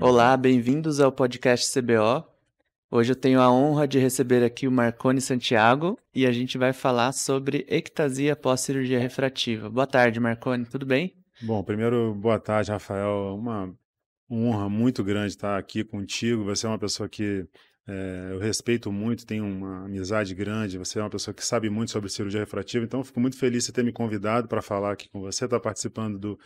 Olá, bem-vindos ao podcast CBO. Hoje eu tenho a honra de receber aqui o Marcone Santiago e a gente vai falar sobre ectasia pós-cirurgia refrativa. Boa tarde, Marcone, tudo bem? Bom, primeiro, boa tarde, Rafael. Uma honra muito grande estar aqui contigo. Você é uma pessoa que é, eu respeito muito, tenho uma amizade grande. Você é uma pessoa que sabe muito sobre cirurgia refrativa, então fico muito feliz de ter me convidado para falar aqui com você, estar tá participando do,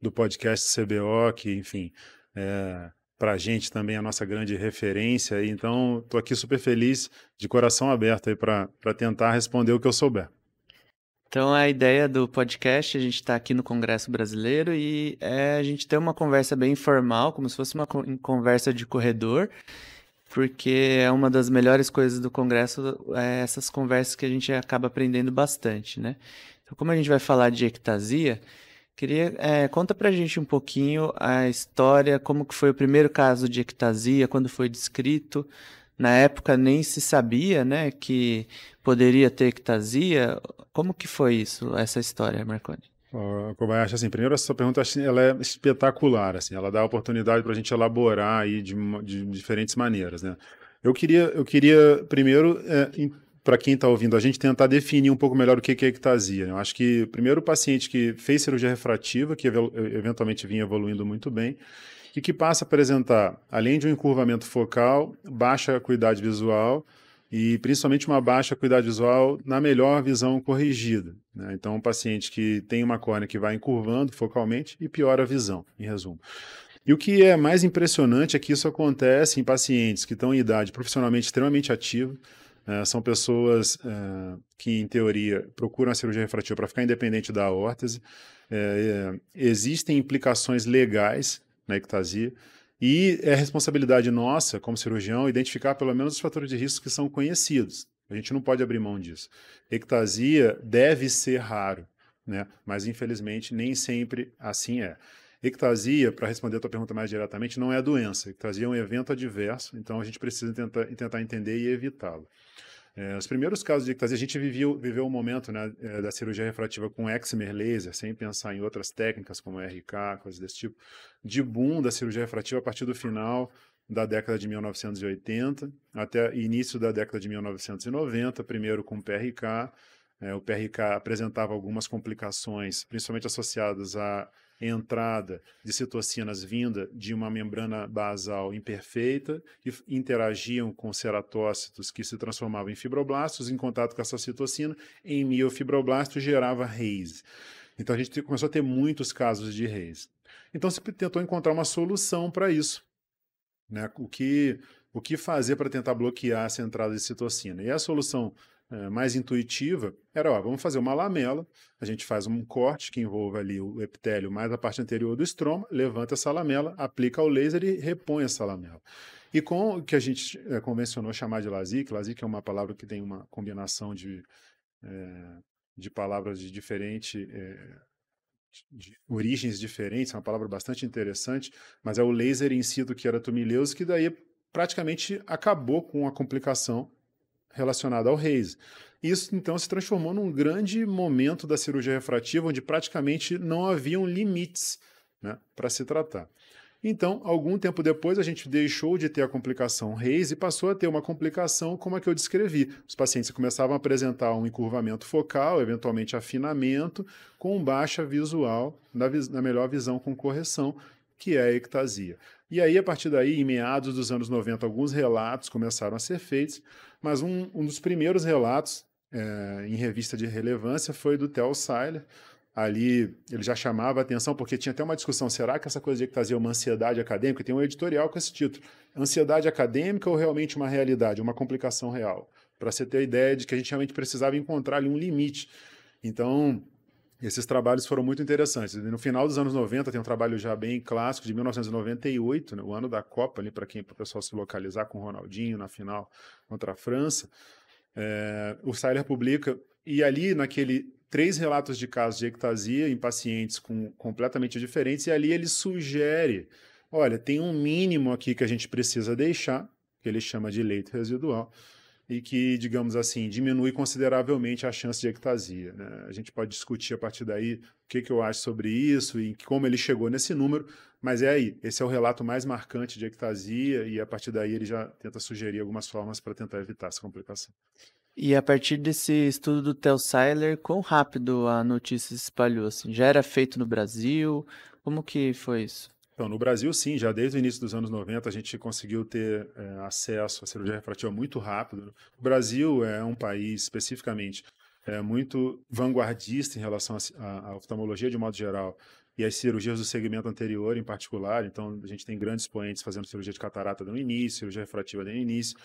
do podcast CBO, que, enfim, é, para a gente também é a nossa grande referência. Então, estou aqui super feliz, de coração aberto para tentar responder o que eu souber. Então, a ideia do podcast, a gente está aqui no Congresso Brasileiro e é a gente ter uma conversa bem informal, como se fosse uma conversa de corredor, porque é uma das melhores coisas do Congresso, é essas conversas que a gente acaba aprendendo bastante, né? Então, como a gente vai falar de ectasia, queria é, conta pra gente um pouquinho a história, como que foi o primeiro caso de ectasia, quando foi descrito, na época nem se sabia, né, que poderia ter ectasia. Como que foi isso, essa história, Marconi? Uh, Kobayashi, assim, primeiro essa pergunta ela é espetacular, assim, ela dá a oportunidade para a gente elaborar aí de, de, diferentes maneiras, né? Eu queria, eu queria primeiro, é, para quem está ouvindo a gente, tentar definir um pouco melhor o que é ectasia. Né? Eu acho que primeiro o paciente que fez cirurgia refrativa, que eventualmente vinha evoluindo muito bem, e que passa a apresentar, além de um encurvamento focal, baixa acuidade visual e principalmente uma baixa acuidade visual na melhor visão corrigida. Né? Então, um paciente que tem uma córnea que vai encurvando focalmente e piora a visão, em resumo. E o que é mais impressionante é que isso acontece em pacientes que estão em idade profissionalmente extremamente ativa, uh, são pessoas uh, que, em teoria, procuram a cirurgia refrativa para ficar independente da órtese. Uh, existem implicações legais na ectasia. E é responsabilidade nossa, como cirurgião, identificar pelo menos os fatores de risco que são conhecidos. A gente não pode abrir mão disso. Ectasia deve ser raro, né? mas infelizmente nem sempre assim é. Ectasia, para responder a tua pergunta mais diretamente, não é doença. Ectasia é um evento adverso, então a gente precisa tentar, tentar entender e evitá-lo. É, os primeiros casos de ectasia, a gente viveu, viveu um momento né, é, da cirurgia refrativa com excimer laser, sem pensar em outras técnicas como RK, coisas desse tipo, de boom da cirurgia refrativa a partir do final da década de 1980 até início da década de 1990, primeiro com PRK. É, o PRK apresentava algumas complicações, principalmente associadas a entrada de citocinas vinda de uma membrana basal imperfeita que interagiam com ceratócitos que se transformavam em fibroblastos, em contato com essa citocina, em miofibroblasto gerava RAISE. Então a gente começou a ter muitos casos de RAISE. Então se tentou encontrar uma solução para isso. Né? O, que, o que fazer para tentar bloquear essa entrada de citocina? E a solução é, mais intuitiva era, ó, vamos fazer uma lamela, a gente faz um corte que envolva ali o epitélio mais a parte anterior do estroma, levanta essa lamela, aplica o laser e repõe essa lamela. E com o que a gente é, convencionou chamar de LASIK, LASIK é uma palavra que tem uma combinação de, é, de palavras de diferente é, de origens diferentes, é uma palavra bastante interessante, mas é o laser em si do que era tumileus, que daí praticamente acabou com a complicação relacionada ao Reis. Isso então se transformou num grande momento da cirurgia refrativa, onde praticamente não haviam limites né, para se tratar. Então, algum tempo depois, a gente deixou de ter a complicação Reis e passou a ter uma complicação como a que eu descrevi. Os pacientes começavam a apresentar um encurvamento focal, eventualmente afinamento, com baixa visual, na, na melhor visão com correção, que é a ectasia. E aí, a partir daí, em meados dos anos 90, alguns relatos começaram a ser feitos, mas um, um dos primeiros relatos é, em revista de relevância foi do Theo Seiler. Ali ele já chamava a atenção, porque tinha até uma discussão: será que essa coisa de ectasia é uma ansiedade acadêmica? Tem um editorial com esse título: Ansiedade acadêmica ou realmente uma realidade, uma complicação real? Para você ter a ideia de que a gente realmente precisava encontrar ali um limite. Então, esses trabalhos foram muito interessantes. No final dos anos 90 tem um trabalho já bem clássico de 1998, né, o ano da Copa, ali para quem para o pessoal se localizar com o Ronaldinho na final contra a França. É, o Seiler publica e ali naquele três relatos de casos de ectasia em pacientes com completamente diferentes e ali ele sugere, olha, tem um mínimo aqui que a gente precisa deixar que ele chama de leito residual, e que, digamos assim, diminui consideravelmente a chance de ectasia. Né? A gente pode discutir a partir daí o que, que eu acho sobre isso e como ele chegou nesse número, mas é aí, esse é o relato mais marcante de ectasia e a partir daí ele já tenta sugerir algumas formas para tentar evitar essa complicação. E a partir desse estudo do Tel Seiler, quão rápido a notícia se espalhou? Assim? Já era feito no Brasil? Como que foi isso? Então, no Brasil, sim, já desde o início dos anos 90 a gente conseguiu ter é, acesso à cirurgia refrativa muito rápido. O Brasil é um país, especificamente, é, muito vanguardista em relação à oftalmologia de modo geral e as cirurgias do segmento anterior em particular. Então, a gente tem grandes expoentes fazendo cirurgia de catarata no início, cirurgia refrativa no início.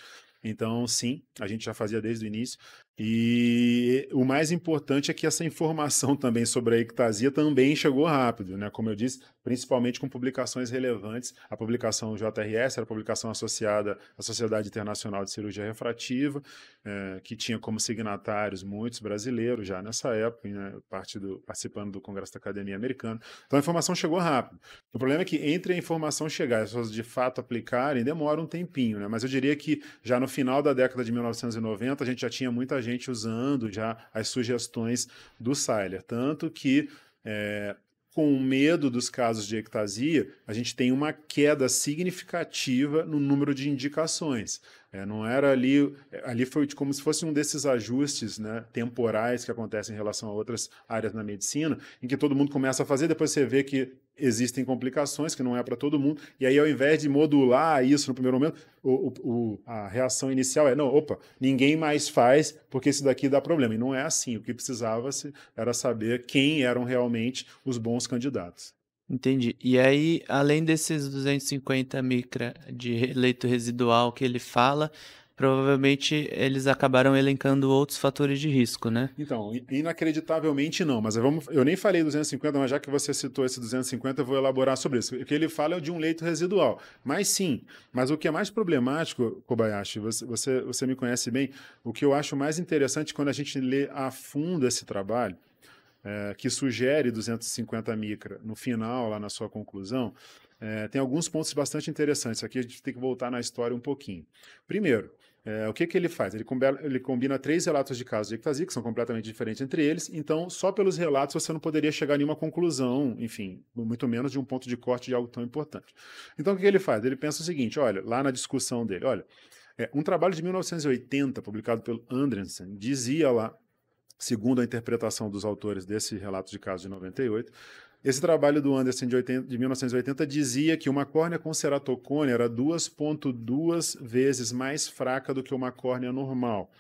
Então, sim, a gente já fazia desde o início. E o mais importante é que essa informação também sobre a ectasia também chegou rápido, né? Como eu disse, principalmente com publicações relevantes. A publicação JRS era a publicação associada à Sociedade Internacional de Cirurgia Refrativa, é, que tinha como signatários muitos brasileiros já nessa época, né? Parte do, participando do Congresso da Academia Americana. Então a informação chegou rápido. O problema é que entre a informação chegar e as pessoas de fato aplicarem, demora um tempinho, né? Mas eu diria que já no final da década de 1990 a gente já tinha muita gente gente usando já as sugestões do Seiler. Tanto que, é, com medo dos casos de ectasia, a gente tem uma queda significativa no número de indicações. É, não era ali, ali foi como se fosse um desses ajustes né, temporais que acontecem em relação a outras áreas na medicina, em que todo mundo começa a fazer, depois você vê que existem complicações, que não é para todo mundo, e aí ao invés de modular isso no primeiro momento, o, o, a reação inicial é, não, opa, ninguém mais faz porque isso daqui dá problema. E não é assim, o que precisava era saber quem eram realmente os bons candidatos. Entendi. E aí, além desses 250 micra de leito residual que ele fala, provavelmente eles acabaram elencando outros fatores de risco, né? Então, inacreditavelmente não, mas vamos, eu nem falei 250, mas já que você citou esse 250, eu vou elaborar sobre isso. O que ele fala é de um leito residual. Mas sim, mas o que é mais problemático, Kobayashi, você, você, você me conhece bem, o que eu acho mais interessante quando a gente lê a fundo esse trabalho, é, que sugere 250 micra no final, lá na sua conclusão, é, tem alguns pontos bastante interessantes. Aqui a gente tem que voltar na história um pouquinho. Primeiro, é, o que, que ele faz? Ele combina, ele combina, três relatos de casos de ectasia, que são completamente diferentes entre eles, então só pelos relatos você não poderia chegar a nenhuma conclusão, enfim, muito menos de um ponto de corte de algo tão importante. Então o que, que ele faz? Ele pensa o seguinte: olha, lá na discussão dele, olha, é, um trabalho de 1980, publicado pelo Andrensen, dizia lá segundo a interpretação dos autores desse relato de caso de 98. Esse trabalho do Anderson de, 80, de 1980 dizia que uma córnea com ceratocone era 2,2 vezes mais fraca do que uma córnea normal.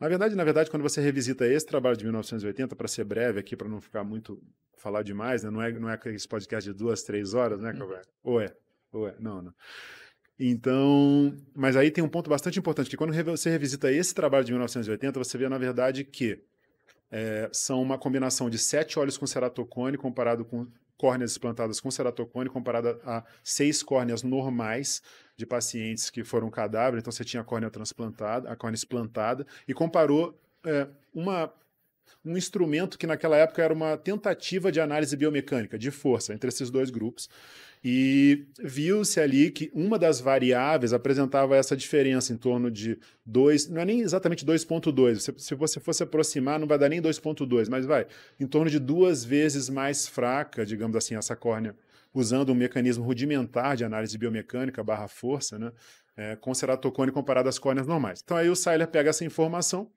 Na verdade, na verdade, quando você revisita esse trabalho de 1980, para ser breve aqui, para não ficar muito falar demais, né? não é não é aquele podcast de duas, três horas, né, Calvé? Ou é? Ou é? Não, não. Então, mas aí tem um ponto bastante importante, que quando você revisita esse trabalho de 1980, você vê, na verdade, que é, são uma combinação de sete óleos com ceratocone comparado com córneas implantadas com ceratocone comparada a seis córneas normais de pacientes que foram cadáver. Então você tinha a córnea transplantada, a córnea explantada e comparou é, uma um instrumento que naquela época era uma tentativa de análise biomecânica de força entre esses dois grupos e viu-se ali que uma das variáveis apresentava essa diferença em torno de 2, não é nem exatamente 2.2, se, se você fosse aproximar não vai dar nem 2.2, mas vai, em torno de duas vezes mais fraca, digamos assim, essa córnea, usando um mecanismo rudimentar de análise biomecânica barra força, né, é, com ceratocone comparado às córneas normais. Então aí o Seiler pega essa informação,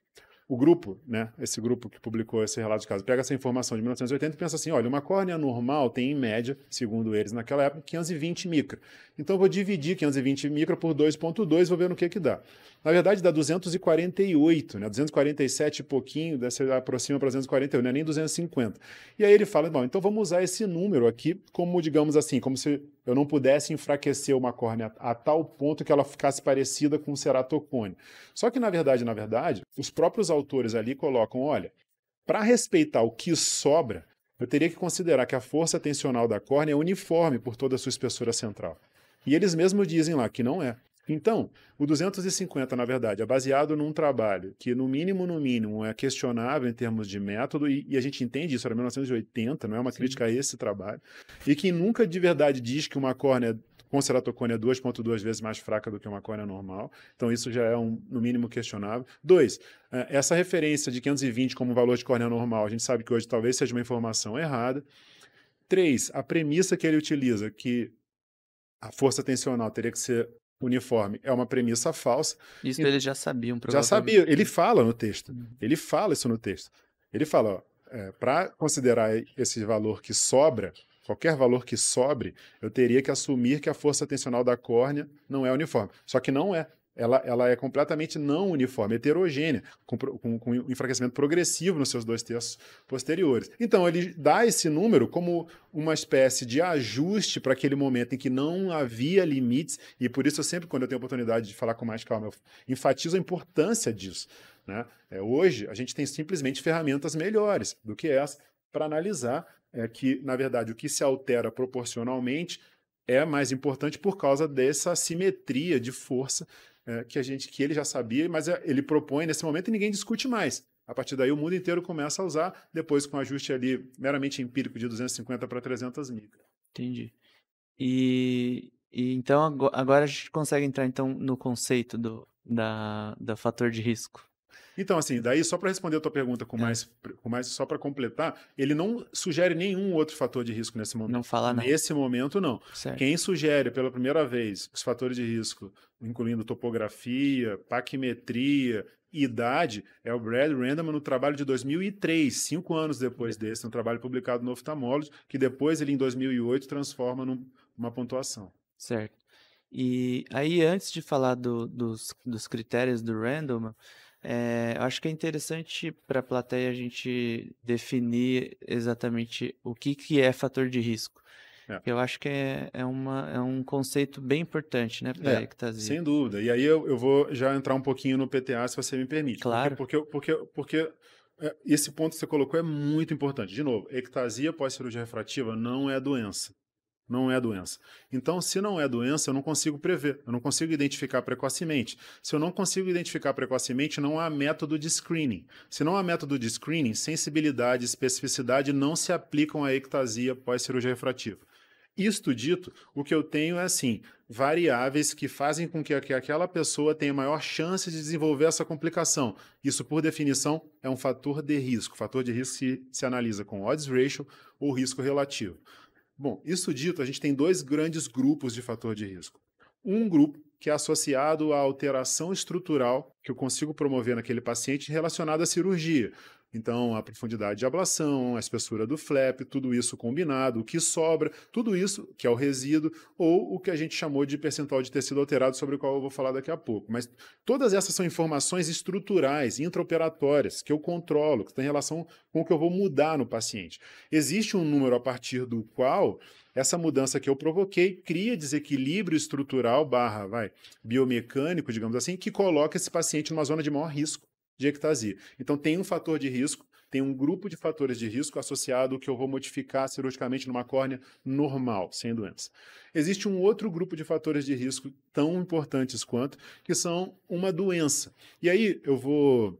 o grupo, né, esse grupo que publicou esse relato de caso, pega essa informação de 1980 e pensa assim: olha, uma córnea normal tem em média, segundo eles naquela época, 520 micra. Então eu vou dividir 520 micra por 2,2 vou ver no que que dá. Na verdade, dá 248, né? 247 e pouquinho, você aproxima para 248, não é nem 250. E aí ele fala: bom, então vamos usar esse número aqui como, digamos assim, como se eu não pudesse enfraquecer uma córnea a tal ponto que ela ficasse parecida com um ceratocone. Só que, na verdade, na verdade, os próprios autores ali colocam, olha, para respeitar o que sobra, eu teria que considerar que a força tensional da córnea é uniforme por toda a sua espessura central. E eles mesmos dizem lá que não é. Então, o 250, na verdade, é baseado num trabalho que, no mínimo, no mínimo, é questionável em termos de método, e, e a gente entende isso, era 1980, não é uma Sim. crítica a esse trabalho, e que nunca de verdade diz que uma córnea com ceratocônia 2,2 vezes mais fraca do que uma córnea normal. Então, isso já é, um, no mínimo, questionável. Dois, é, essa referência de 520 como valor de córnea normal, a gente sabe que hoje talvez seja uma informação errada. Três, a premissa que ele utiliza, que a força tensional teria que ser uniforme, é uma premissa falsa. Isso e, eles já sabiam, Já sabia. Ele fala no texto. Uhum. Ele fala isso no texto. Ele fala, é, para considerar esse valor que sobra, qualquer valor que sobre, eu teria que assumir que a força tensional da córnea não é uniforme. Só que não é. Ela, ela é completamente não uniforme, heterogênea, com, com, com enfraquecimento progressivo nos seus dois terços posteriores. Então, ele dá esse número como uma espécie de ajuste para aquele momento em que não havia limites, e por isso eu sempre, quando eu tenho oportunidade de falar com mais calma, eu enfatizo a importância disso. Né? É, hoje, a gente tem simplesmente ferramentas melhores do que essa para analisar é, que, na verdade, o que se altera proporcionalmente é mais importante por causa dessa simetria de força é, que a gente que ele já sabia, mas é, ele propõe nesse momento e ninguém discute mais. A partir daí, o mundo inteiro começa a usar, depois com um ajuste ali meramente empírico de 250 para 300 micras. Entendi. E, e, então agora a gente consegue entrar então no conceito do da, da fator de risco. Então, assim, daí só para responder a tua pergunta com, é. mais, com mais, só para completar, ele não sugere nenhum outro fator de risco nesse momento. Não fala nada. Nesse momento, não. Certo. Quem sugere pela primeira vez os fatores de risco, incluindo topografia, paquimetria, idade, é o Brad Random no trabalho de 2003, cinco anos depois desse, um trabalho publicado no Ophthalmology, que depois ele, em 2008, transforma numa pontuação. Certo. E aí, antes de falar do, dos, dos critérios do Random, é, eu acho que é interessante para a plateia a gente definir exatamente o que, que é fator de risco. É. Eu acho que é, é, uma, é um conceito bem importante, né, para é, ectasia. Sem dúvida. E aí eu, eu vou já entrar um pouquinho no PTA, se você me permite. Claro. Porque, porque, porque, porque é, esse ponto que você colocou é muito importante. De novo, ectasia pós-cirurgia refrativa não é doença não é doença. Então, se não é doença, eu não consigo prever, eu não consigo identificar precocemente. Se eu não consigo identificar precocemente, não há método de screening. Se não há método de screening, sensibilidade e especificidade não se aplicam à ectasia pós-cirurgia refrativa. Isto dito, o que eu tenho é assim, variáveis que fazem com que aquela pessoa tenha maior chance de desenvolver essa complicação. Isso, por definição, é um fator de risco. O fator de risco se, se analisa com odds ratio ou risco relativo. Bom, isso dito, a gente tem dois grandes grupos de fator de risco. Um grupo que é associado à alteração estrutural que eu consigo promover naquele paciente relacionado à cirurgia. Então, a profundidade de ablação, a espessura do flap, tudo isso combinado, o que sobra, tudo isso que é o resíduo, ou o que a gente chamou de percentual de tecido alterado, sobre o qual eu vou falar daqui a pouco. Mas todas essas são informações estruturais, intraoperatórias, que eu controlo, que têm relação com o que eu vou mudar no paciente. Existe um número a partir do qual essa mudança que eu provoquei cria desequilíbrio estrutural barra vai, biomecânico, digamos assim, que coloca esse paciente numa zona de maior risco de ectasia. Então tem um fator de risco, tem um grupo de fatores de risco associado que eu vou modificar cirurgicamente numa córnea normal, sem doença. Existe um outro grupo de fatores de risco tão importantes quanto, que são uma doença. E aí eu vou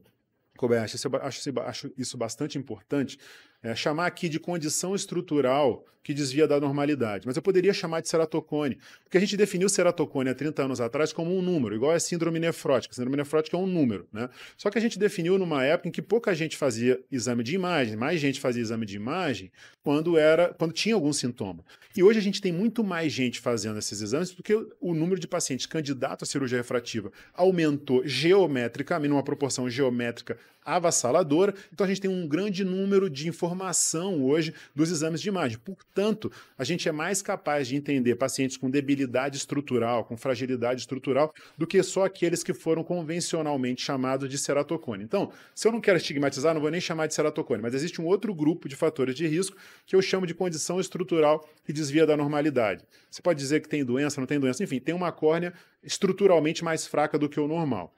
Kobayashi, acho, acho isso bastante importante, é, chamar aqui de condição estrutural que desvia da normalidade. Mas eu poderia chamar de ceratocone, porque a gente definiu ceratocone há 30 anos atrás como um número, igual a síndrome nefrótica. A síndrome nefrótica é um número, né? Só que a gente definiu numa época em que pouca gente fazia exame de imagem, mais gente fazia exame de imagem quando era, quando tinha algum sintoma. E hoje a gente tem muito mais gente fazendo esses exames porque o número de pacientes candidatos à cirurgia refrativa aumentou geometricamente, numa proporção geométrica avassaladora. Então a gente tem um grande número de informação hoje dos exames de imagem. Portanto, a gente é mais capaz de entender pacientes com debilidade estrutural, com fragilidade estrutural, do que só aqueles que foram convencionalmente chamados de ceratocone. Então, se eu não quero estigmatizar, não vou nem chamar de ceratocone, mas existe um outro grupo de fatores de risco que eu chamo de condição estrutural que desvia da normalidade. Você pode dizer que tem doença, não tem doença, enfim, tem uma córnea estruturalmente mais fraca do que o normal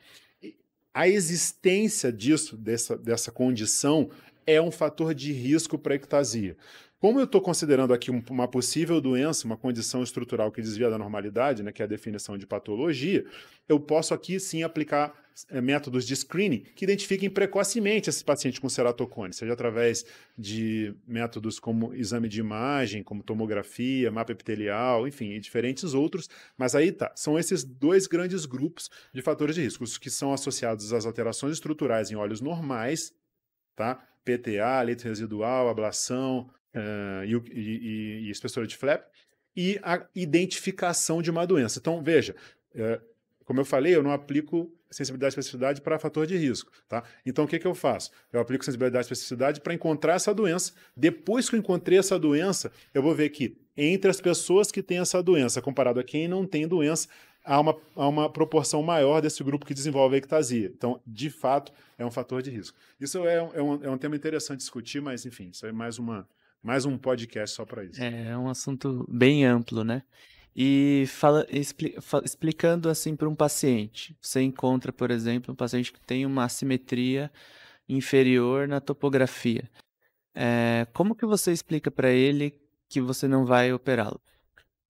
a existência disso, dessa, dessa condição, é um fator de risco para a ectasia. Como eu estou considerando aqui uma possível doença, uma condição estrutural que desvia da normalidade, né, que é a definição de patologia, eu posso aqui sim aplicar métodos de screening que identifiquem precocemente esses pacientes com ceratocone, seja através de métodos como exame de imagem, como tomografia, mapa epitelial, enfim, e diferentes outros. Mas aí tá, são esses dois grandes grupos de fatores de risco, os que são associados às alterações estruturais em olhos normais, tá? PTA, leito residual, ablação uh, e, e, e, espessura de flap, e a identificação de uma doença. Então, veja, uh, como eu falei, eu não aplico sensibilidade e especificidade para fator de risco. Tá? Então, o que, que eu faço? Eu aplico sensibilidade e especificidade para encontrar essa doença. Depois que eu encontrei essa doença, eu vou ver que entre as pessoas que têm essa doença, comparado a quem não tem doença, há uma, há uma proporção maior desse grupo que desenvolve a ectasia. Então, de fato, é um fator de risco. Isso é, é, um, é um tema interessante discutir, mas, enfim, isso é mais, uma, mais um podcast só para isso. É, é um assunto bem amplo, né? E fala, expli, explicando assim para um paciente, você encontra, por exemplo, um paciente que tem uma assimetria inferior na topografia. É, como que você explica para ele que você não vai operá-lo?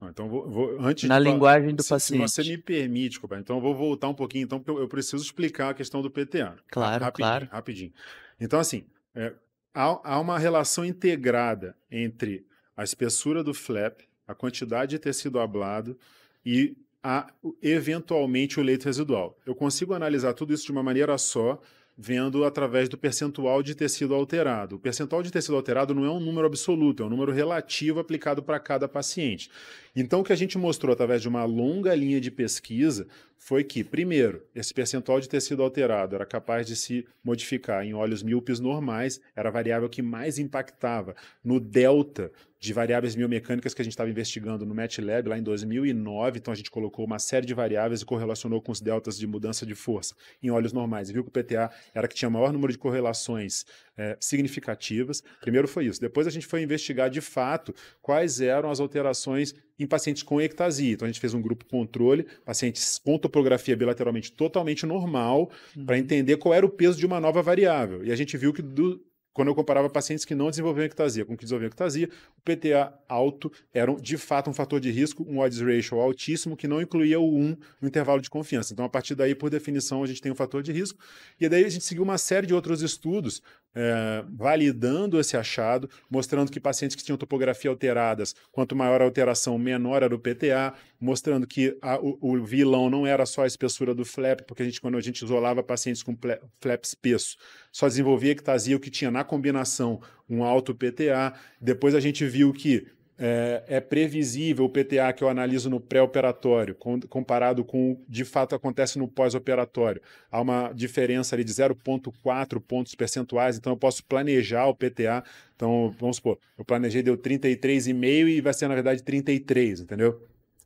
Então, vou, vou antes na de, linguagem do se, paciente. Se você me permite, então eu vou voltar um pouquinho, então, porque eu, eu preciso explicar a questão do PTA. Claro, rapidinho, claro. Rapidinho. Então, assim, é, há, há uma relação integrada entre a espessura do flap a quantidade de tecido ablado e a, eventualmente o leito residual. Eu consigo analisar tudo isso de uma maneira só, vendo através do percentual de tecido alterado. O percentual de tecido alterado não é um número absoluto, é um número relativo aplicado para cada paciente. Então, o que a gente mostrou através de uma longa linha de pesquisa foi que, primeiro, esse percentual de tecido alterado era capaz de se modificar em olhos míopes normais, era a variável que mais impactava no delta de variáveis biomecânicas que a gente estava investigando no MATLAB lá em 2009. Então, a gente colocou uma série de variáveis e correlacionou com os deltas de mudança de força em olhos normais. E viu que o PTA era que tinha maior número de correlações é, significativas. Primeiro foi isso. Depois a gente foi investigar de fato quais eram as alterações em pacientes com ectasia. Então a gente fez um grupo controle, pacientes com topografia bilateralmente totalmente normal, uhum. para entender qual era o peso de uma nova variável. E a gente viu que do, quando eu comparava pacientes que não desenvolviam ectasia com que desenvolviam ectasia, o PTA alto era de fato um fator de risco, um odds ratio altíssimo, que não incluía o 1 no intervalo de confiança. Então, a partir daí, por definição, a gente tem um fator de risco. E daí a gente seguiu uma série de outros estudos é, validando esse achado, mostrando que pacientes que tinham topografia alteradas, quanto maior a alteração, menor era o PTA, mostrando que a, o, o, vilão não era só a espessura do flap, porque a gente, quando a gente isolava pacientes com flap espesso, só desenvolvia ectasia o que tinha na combinação um alto PTA. Depois a gente viu que é, é, previsível o PTA que eu analiso no pré-operatório, comparado com o de fato acontece no pós-operatório. Há uma diferença ali de 0,4 pontos percentuais, então eu posso planejar o PTA. Então, vamos supor, eu planejei deu 33,5 e vai ser, na verdade, 33, entendeu?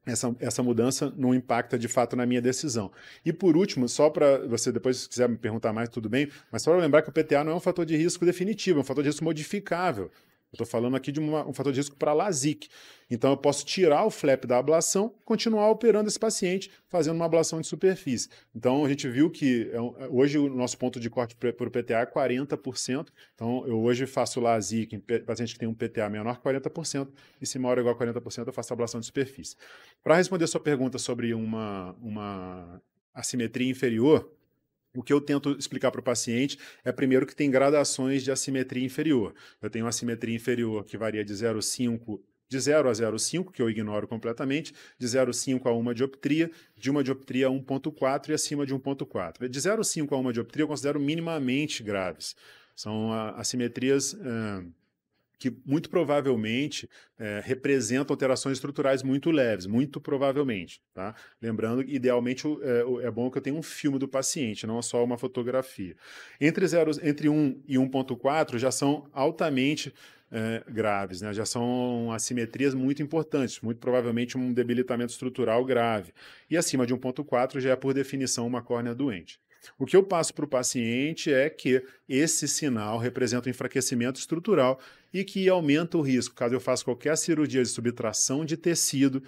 Essa, essa mudança não impacta de fato na minha decisão. E por último, só para você depois, se quiser me perguntar mais, tudo bem, mas só para lembrar que o PTA não é um fator de risco definitivo, é um fator de risco modificável. Estou falando aqui de uma, um fator de risco para LASIK. Então, eu posso tirar o flap da ablação, continuar operando esse paciente, fazendo uma ablação de superfície. Então, a gente viu que é hoje o nosso ponto de corte por PTA é 40%. Então, eu hoje faço LASIK em paciente que tem um PTA menor que 40%, e se maior ou igual a 40%, eu faço ablação de superfície. Para responder a sua pergunta sobre uma, uma assimetria inferior, o que eu tento explicar para o paciente é, primeiro, que tem gradações de assimetria inferior. Eu tenho uma assimetria inferior que varia de 0,5 de 0 a 0,5, que eu ignoro completamente, de 0,5 a 1 dioptria, de 1 dioptria a 1,4 e acima de 1,4. De 0,5 a 1 dioptria eu considero minimamente graves. São assimetrias uh, que muito provavelmente é, representam alterações estruturais muito leves, muito provavelmente. Tá? Lembrando, idealmente é, é, bom que eu tenha um filme do paciente, não só uma fotografia. Entre, zero, entre 1 e 1.4 já são altamente é, graves, né? já são assimetrias muito importantes, muito provavelmente um debilitamento estrutural grave. E acima de 1.4 já é, por definição, uma córnea doente. O que eu passo para o paciente é que esse sinal representa um enfraquecimento estrutural e que aumenta o risco, caso eu faça qualquer cirurgia de subtração de tecido,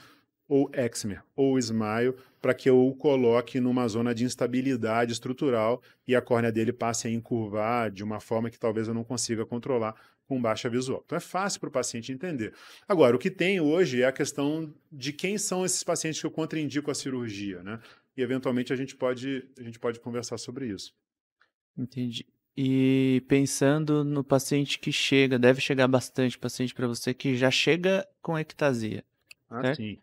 ou Exmer, ou Smile, para que eu o coloque numa zona de instabilidade estrutural e a córnea dele passe a encurvar de uma forma que talvez eu não consiga controlar com baixa visual. Então é fácil para o paciente entender. Agora, o que tem hoje é a questão de quem são esses pacientes que eu contraindico a cirurgia. Né? e eventualmente a gente pode, a gente pode conversar sobre isso. Entendi. E pensando no paciente que chega, deve chegar bastante paciente para você que já chega com ectasia. Ah, certo? sim.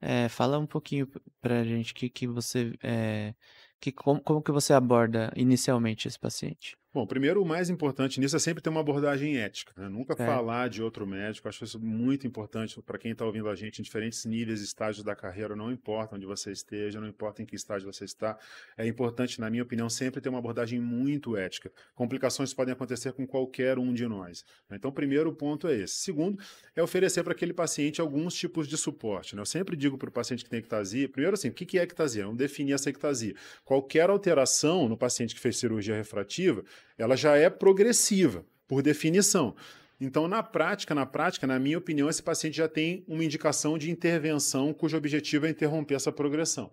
É, fala um pouquinho para a gente que, que você é, que como, como que você aborda inicialmente esse paciente. Bom, primeiro, o mais importante nisso é sempre ter uma abordagem ética, né? Nunca É. falar de outro médico. Acho isso muito importante para quem está ouvindo a gente em diferentes níveis estágios da carreira. Não importa onde você esteja, não importa em que estágio você está. É importante, na minha opinião, sempre ter uma abordagem muito ética. Complicações podem acontecer com qualquer um de nós. né? Então, primeiro ponto é esse. Segundo, é oferecer para aquele paciente alguns tipos de suporte. né? Eu sempre digo para o paciente que tem ectasia, primeiro assim, o que que é ectasia? Vamos definir essa ectasia. Qualquer alteração no paciente que fez cirurgia refrativa, ela já é progressiva, por definição. Então, na prática, na prática, na minha opinião, esse paciente já tem uma indicação de intervenção cujo objetivo é interromper essa progressão.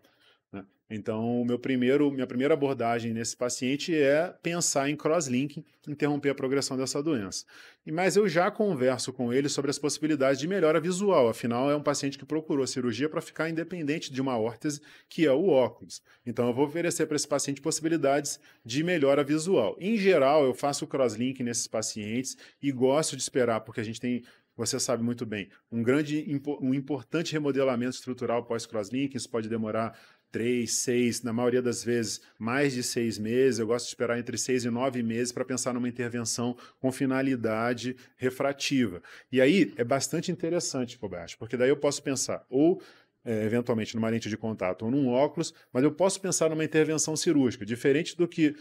Né? Então, meu primeiro, minha primeira abordagem nesse paciente é pensar em crosslinking, interromper a progressão dessa doença. Mas eu já converso com ele sobre as possibilidades de melhora visual. Afinal, é um paciente que procurou cirurgia para ficar independente de uma órtese, que é o óculos. Então, eu vou oferecer para esse paciente possibilidades de melhora visual. Em geral, eu faço crosslinking nesses pacientes e gosto de esperar, porque a gente tem você sabe muito bem, um grande, um importante remodelamento estrutural pós-crosslinking, isso pode demorar três, seis, na maioria das vezes, mais de seis meses. Eu gosto de esperar entre seis e nove meses para pensar numa intervenção com finalidade refrativa. E aí é bastante interessante, Kobayashi, porque daí eu posso pensar ou é, eventualmente numa lente de contato ou num óculos, mas eu posso pensar numa intervenção cirúrgica, diferente do que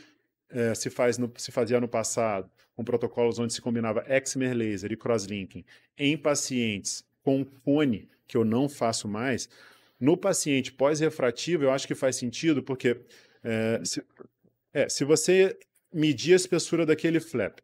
é, se, faz no- se fazia no passado, com protocolos onde se combinava excimer laser e crosslinking em pacientes com cone, que eu não faço mais. No paciente pós-refrativo, eu acho que faz sentido, porque é, se, é, se você medir a espessura daquele flap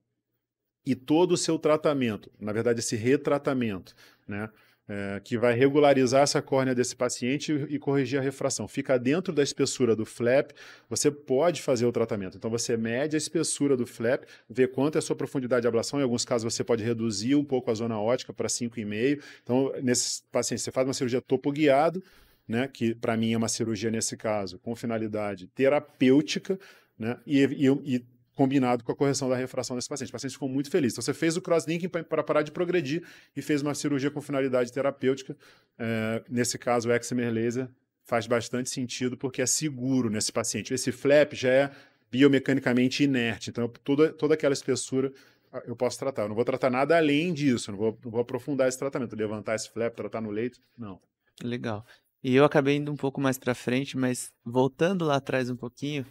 e todo o seu tratamento, na verdade, esse retratamento, né? É, que vai regularizar essa córnea desse paciente e, e corrigir a refração. Fica dentro da espessura do flap, você pode fazer o tratamento. Então você mede a espessura do flap, vê quanto é a sua profundidade de ablação. Em alguns casos você pode reduzir um pouco a zona ótica para 5,5. Então, nesses pacientes, você faz uma cirurgia topo guiado, né, que para mim é uma cirurgia nesse caso com finalidade terapêutica, né, e, e- e combinado com a correção da refração desse paciente. O paciente ficou muito feliz. Então, você fez o crosslinking para parar de progredir e fez uma cirurgia com finalidade terapêutica. É, nesse caso, o excimer laser faz bastante sentido porque é seguro nesse paciente. Esse flap já é biomecanicamente inerte, então toda, toda aquela espessura ah, eu posso tratar. Eu não vou tratar nada além disso, não vou, não vou aprofundar esse tratamento, levantar esse flap, tratar no leito, não. Legal. E eu acabei indo um pouco mais para frente, mas voltando lá atrás um pouquinho,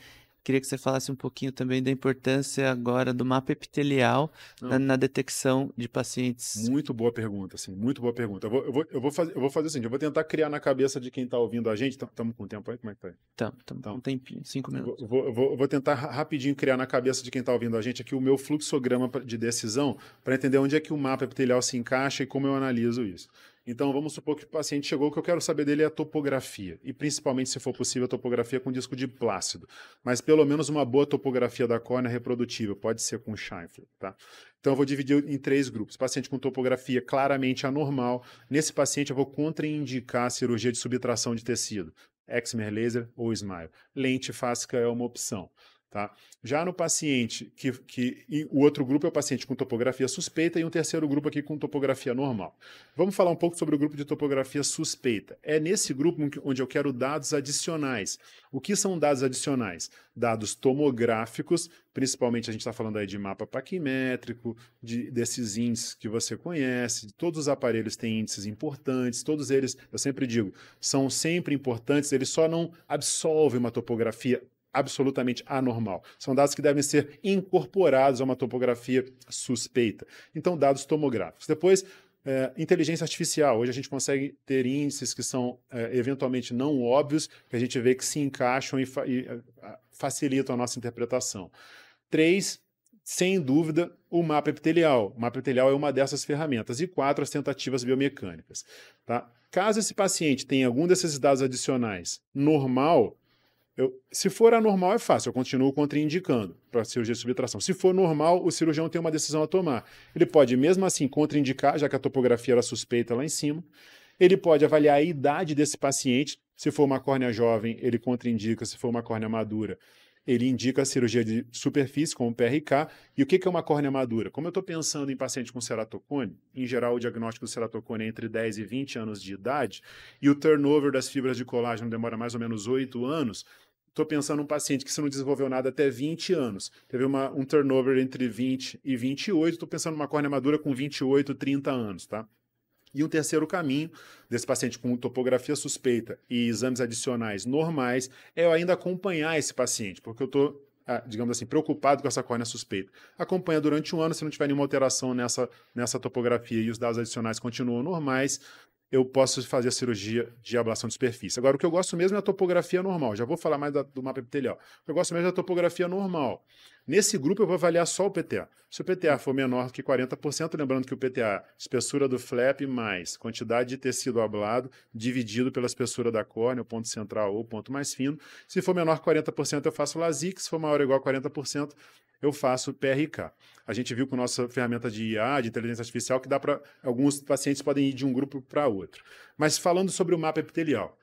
queria que você falasse um pouquinho também da importância agora do mapa epitelial na, na detecção de pacientes. Muito boa pergunta, assim, muito boa pergunta. Eu vou, eu vou, eu vou, fazer, eu vou fazer assim, eu vou tentar criar na cabeça de quem está ouvindo a gente, estamos com tempo aí, como é que tá aí? Então, então, Então, um tempinho, cinco Eu minutos. vou, eu vou- eu vou tentar ra- rapidinho criar na cabeça de quem está ouvindo a gente aqui o meu fluxograma de decisão para entender onde é que o mapa epitelial se encaixa e como eu analiso isso. Então, vamos supor que o paciente chegou, o que eu quero saber dele é a topografia, e principalmente, se for possível, a topografia com disco de plácido, mas pelo menos uma boa topografia da córnea reprodutível, pode ser com Scheinfeld, tá? Então, eu vou dividir em três grupos. Paciente com topografia claramente anormal, nesse paciente eu vou contraindicar a cirurgia de subtração de tecido, excimer laser ou smile. Lente fáscica é uma opção. Tá? Já no paciente, que, que o outro grupo é o paciente com topografia suspeita e um terceiro grupo aqui com topografia normal. Vamos falar um pouco sobre o grupo de topografia suspeita. É nesse grupo onde eu quero dados adicionais. O que são dados adicionais? Dados tomográficos, principalmente a gente está falando aí de mapa paquimétrico, de, desses índices que você conhece, todos os aparelhos têm índices importantes, todos eles, eu sempre digo, são sempre importantes, eles só não absolvem uma topografia absolutamente anormal. São dados que devem ser incorporados a uma topografia suspeita. Então, dados tomográficos. Depois, é, inteligência artificial. Hoje a gente consegue ter índices que são é, eventualmente não óbvios, que a gente vê que se encaixam e, fa e é, facilitam a nossa interpretação. Três, sem dúvida, o mapa epitelial. O mapa epitelial é uma dessas ferramentas. E quatro, as tentativas biomecânicas. Tá? Caso esse paciente tenha algum desses dados adicionais normal, eu, se for anormal, é fácil, eu continuo contraindicando para cirurgia de subtração. Se for normal, o cirurgião tem uma decisão a tomar. Ele pode, mesmo assim, contraindicar, já que a topografia era suspeita lá em cima. Ele pode avaliar a idade desse paciente, Se for uma córnea jovem, ele contraindica. Se for uma córnea madura, ele indica a cirurgia de superfície, como PRK. E o que é uma córnea madura? Como eu estou pensando em paciente com ceratocone, em geral o diagnóstico do ceratocone é entre 10 e 20 anos de idade, e o turnover das fibras de colágeno demora mais ou menos 8 anos, estou pensando num paciente que se não desenvolveu nada até 20 anos, teve uma, um turnover entre 20 e 28, estou pensando numa córnea madura com 28, 30 anos, tá? E um terceiro caminho desse paciente com topografia suspeita e exames adicionais normais é eu ainda acompanhar esse paciente, porque eu estou, ah, digamos assim, preocupado com essa córnea suspeita. Acompanha durante um ano, se não tiver nenhuma alteração nessa, nessa topografia e os dados adicionais continuam normais, eu posso fazer a cirurgia de ablação de superfície. Agora, o que eu gosto mesmo é a topografia normal. Já vou falar mais da, do mapa epitelial. O que eu gosto mesmo é a topografia normal. Nesse grupo, eu vou avaliar só o PTA. Se o PTA for menor que 40%, lembrando que o PTA, espessura do flap mais quantidade de tecido ablado, dividido pela espessura da córnea, o ponto central ou o ponto mais fino. Se for menor que 40%, eu faço LASIK. Se for maior ou igual a 40%, eu faço PRK. A gente viu com nossa ferramenta de IA, de inteligência artificial, que dá para alguns pacientes podem ir de um grupo para outro. Mas falando sobre o mapa epitelial.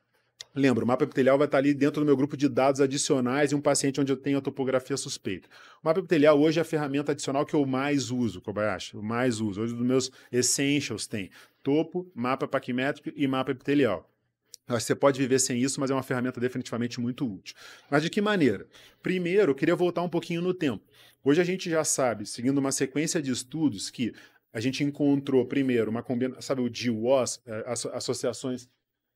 Lembra, o mapa epitelial vai estar ali dentro do meu grupo de dados adicionais e um paciente onde eu tenho a topografia suspeita. O mapa epitelial hoje é a ferramenta adicional que eu mais uso, Kobayashi, eu mais uso. Hoje, dos meus essentials tem topo, mapa paquimétrico e mapa epitelial. Você pode viver sem isso, mas é uma ferramenta definitivamente muito útil. Mas de que maneira? Primeiro, eu queria voltar um pouquinho no tempo. Hoje a gente já sabe, seguindo uma sequência de estudos, que a gente encontrou primeiro uma combinação, sabe o GWAS, é, associações,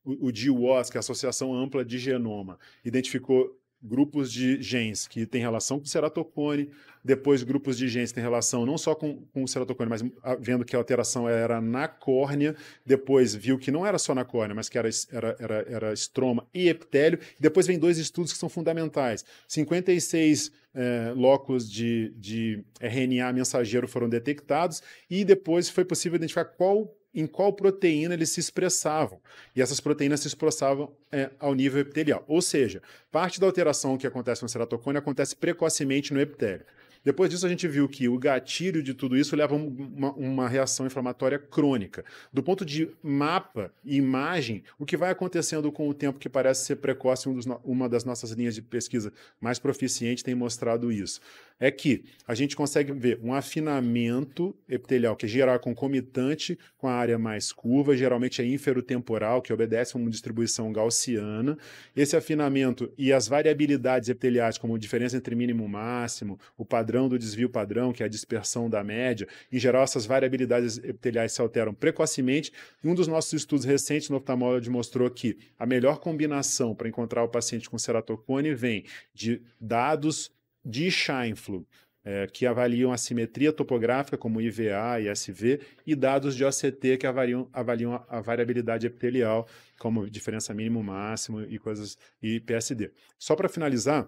o GWAS, que é a Associação Ampla de Genoma, identificou grupos de genes que têm relação com o ceratocone, depois grupos de genes que têm relação não só com, com o ceratocone, mas vendo que a alteração era na córnea, depois viu que não era só na córnea, mas que era, era, era, era estroma e epitélio, depois vem dois estudos que são fundamentais. 56 é, locos de, de RNA mensageiro foram detectados e depois foi possível identificar qual em qual proteína eles se expressavam. E essas proteínas se expressavam é, ao nível epitelial. Ou seja, parte da alteração que acontece no ceratocone acontece precocemente no epitélio. Depois disso, a gente viu que o gatilho de tudo isso leva uma, uma, reação inflamatória crônica. Do ponto de mapa e imagem, o que vai acontecendo com o tempo que parece ser precoce, um dos, uma das nossas linhas de pesquisa mais proficiente tem mostrado isso é que a gente consegue ver um afinamento epitelial que é geral concomitante com a área mais curva, geralmente é inferotemporal, que obedece a uma distribuição gaussiana. Esse afinamento e as variabilidades epiteliais, como a diferença entre mínimo e máximo, o padrão do desvio padrão, que é a dispersão da média, em geral essas variabilidades epiteliais se alteram precocemente. E um dos nossos estudos recentes no oftalmologia mostrou que a melhor combinação para encontrar o paciente com ceratocone vem de dados de Scheinflug, é, que avaliam a simetria topográfica, como IVA e SV, e dados de OCT, que avaliam, avaliam a, a variabilidade epitelial, como diferença mínimo-máximo e coisas, e PSD. Só para finalizar,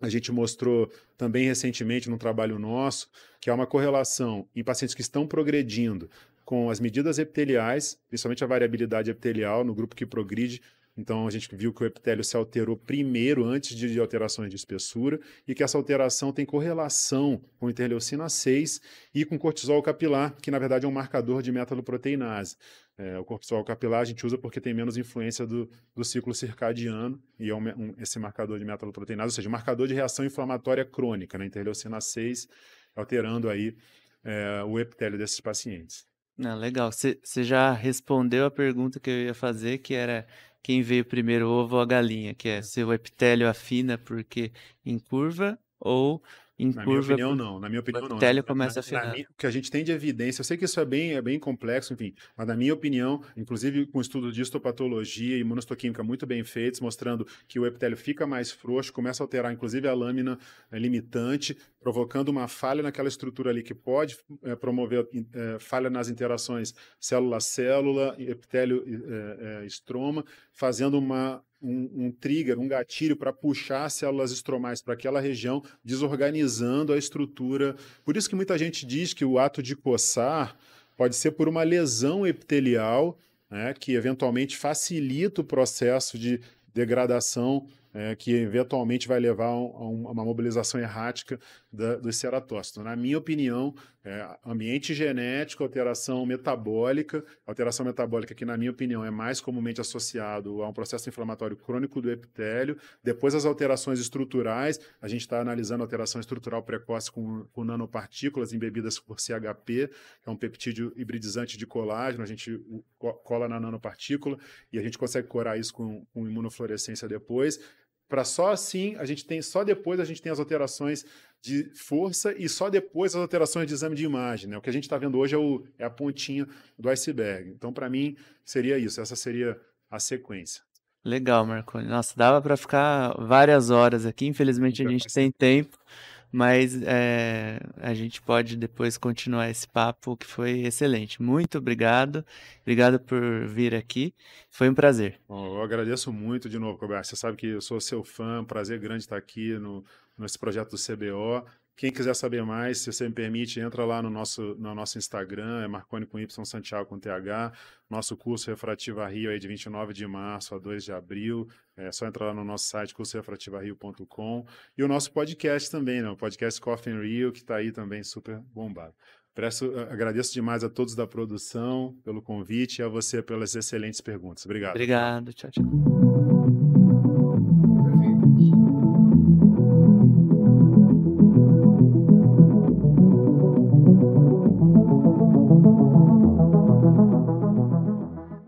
a gente mostrou também recentemente num trabalho nosso que há uma correlação em pacientes que estão progredindo com as medidas epiteliais, principalmente a variabilidade epitelial no grupo que progride então a gente viu que o epitélio se alterou primeiro antes de alterações de espessura e que essa alteração tem correlação com interleucina 6 e com cortisol capilar, que na verdade é um marcador de metaloproteinase. É, o cortisol capilar a gente usa porque tem menos influência do, do ciclo circadiano e é um, um, esse marcador de metaloproteinase, ou seja, marcador de reação inflamatória crônica, né, interleucina 6, alterando aí é, o epitélio desses pacientes. Ah, legal. Você já respondeu a pergunta que eu ia fazer, que era quem veio primeiro, o ovo ou a galinha, que é, é se o epitélio afina porque em curva ou em na curva. minha opinião, não. Na minha opinião, o não. começa na, a o que a gente tem de evidência, eu sei que isso é bem, é bem complexo, enfim, mas na minha opinião, inclusive com estudos de histopatologia e imunostoquímica muito bem feitos, mostrando que o epitélio fica mais frouxo, começa a alterar, inclusive, a lâmina é, limitante, provocando uma falha naquela estrutura ali que pode é, promover é, falha nas interações célula-célula, epitélio-estroma, fazendo uma um, um trigger, um gatilho para puxar células estromais para aquela região, desorganizando a estrutura. Por isso que muita gente diz que o ato de coçar pode ser por uma lesão epitelial, né, que eventualmente facilita o processo de degradação é, que eventualmente vai levar a, um, a uma mobilização errática da, dos. Na minha opinião, É, ambiente genético, alteração metabólica. Alteração metabólica que, na minha opinião, é mais comumente associado a um processo inflamatório crônico do epitélio. Depois, as alterações estruturais. A gente está analisando alteração estrutural precoce com, com, nanopartículas embebidas por CHP, que é um peptídeo hibridizante de colágeno. A gente cola na nanopartícula e a gente consegue curar isso com, com imunofluorescência depois para só assim a gente tem só depois a gente tem as alterações de força e só depois as alterações de exame de imagem. Né? O que a gente está vendo hoje é, o, é a pontinha do iceberg. Então, para mim, seria isso. Essa seria a sequência. Legal, Marconi. Nossa, dava para ficar várias horas aqui. Infelizmente, a gente tem tempo mas é, a gente pode depois continuar esse papo que foi excelente. Muito obrigado, obrigado por vir aqui, foi um prazer. Bom, eu agradeço muito de novo, Roberto. Você sabe que eu sou seu fã, prazer grande estar aqui no, nesse projeto do CBO. Quem quiser saber mais, se você me permite, entra lá no nosso, no nosso Instagram, é Marconi com Y, Santiago com TH. Nosso curso Refrativa Rio é de 29 de março a 2 de abril. É só entrar lá no nosso site, cursorefrativario.com. E o nosso podcast também, né? o podcast Coffee and Rio, que está aí também super bombado. Agradeço demais a todos da produção pelo convite e a você pelas excelentes perguntas. Obrigado. Obrigado. Tchau, tchau.